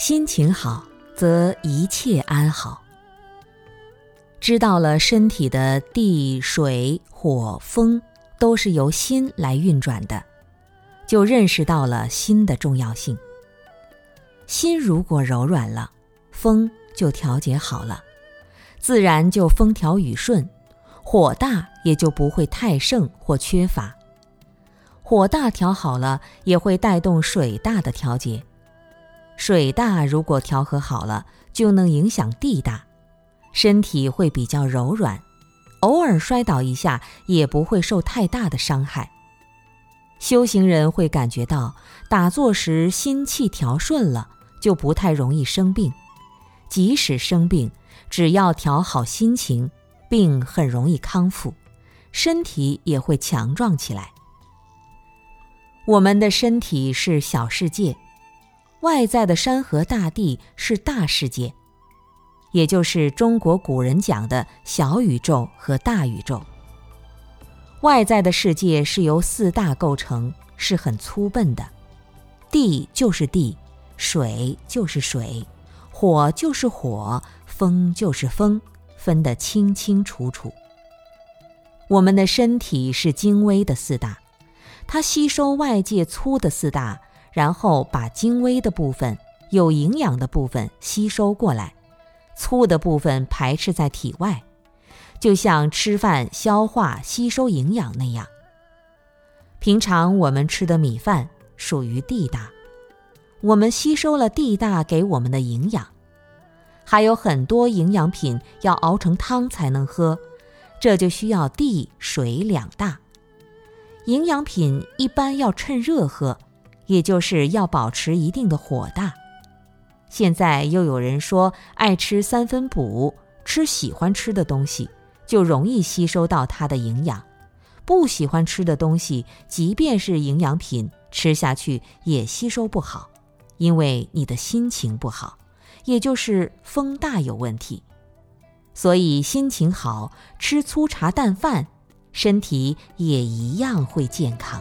心情好，则一切安好。知道了身体的地、水、火、风都是由心来运转的，就认识到了心的重要性。心如果柔软了，风就调节好了，自然就风调雨顺，火大也就不会太盛或缺乏。火大调好了，也会带动水大的调节。水大如果调和好了，就能影响地大，身体会比较柔软，偶尔摔倒一下也不会受太大的伤害。修行人会感觉到打坐时心气调顺了，就不太容易生病。即使生病，只要调好心情，病很容易康复，身体也会强壮起来。我们的身体是小世界。外在的山河大地是大世界，也就是中国古人讲的小宇宙和大宇宙。外在的世界是由四大构成，是很粗笨的。地就是地，水就是水，火就是火，风就是风，分得清清楚楚。我们的身体是精微的四大，它吸收外界粗的四大。然后把精微的部分、有营养的部分吸收过来，粗的部分排斥在体外，就像吃饭消化吸收营养那样。平常我们吃的米饭属于地大，我们吸收了地大给我们的营养，还有很多营养品要熬成汤才能喝，这就需要地水两大。营养品一般要趁热喝。也就是要保持一定的火大。现在又有人说爱吃三分补，吃喜欢吃的东西就容易吸收到它的营养；不喜欢吃的东西，即便是营养品，吃下去也吸收不好，因为你的心情不好，也就是风大有问题。所以心情好，吃粗茶淡饭，身体也一样会健康。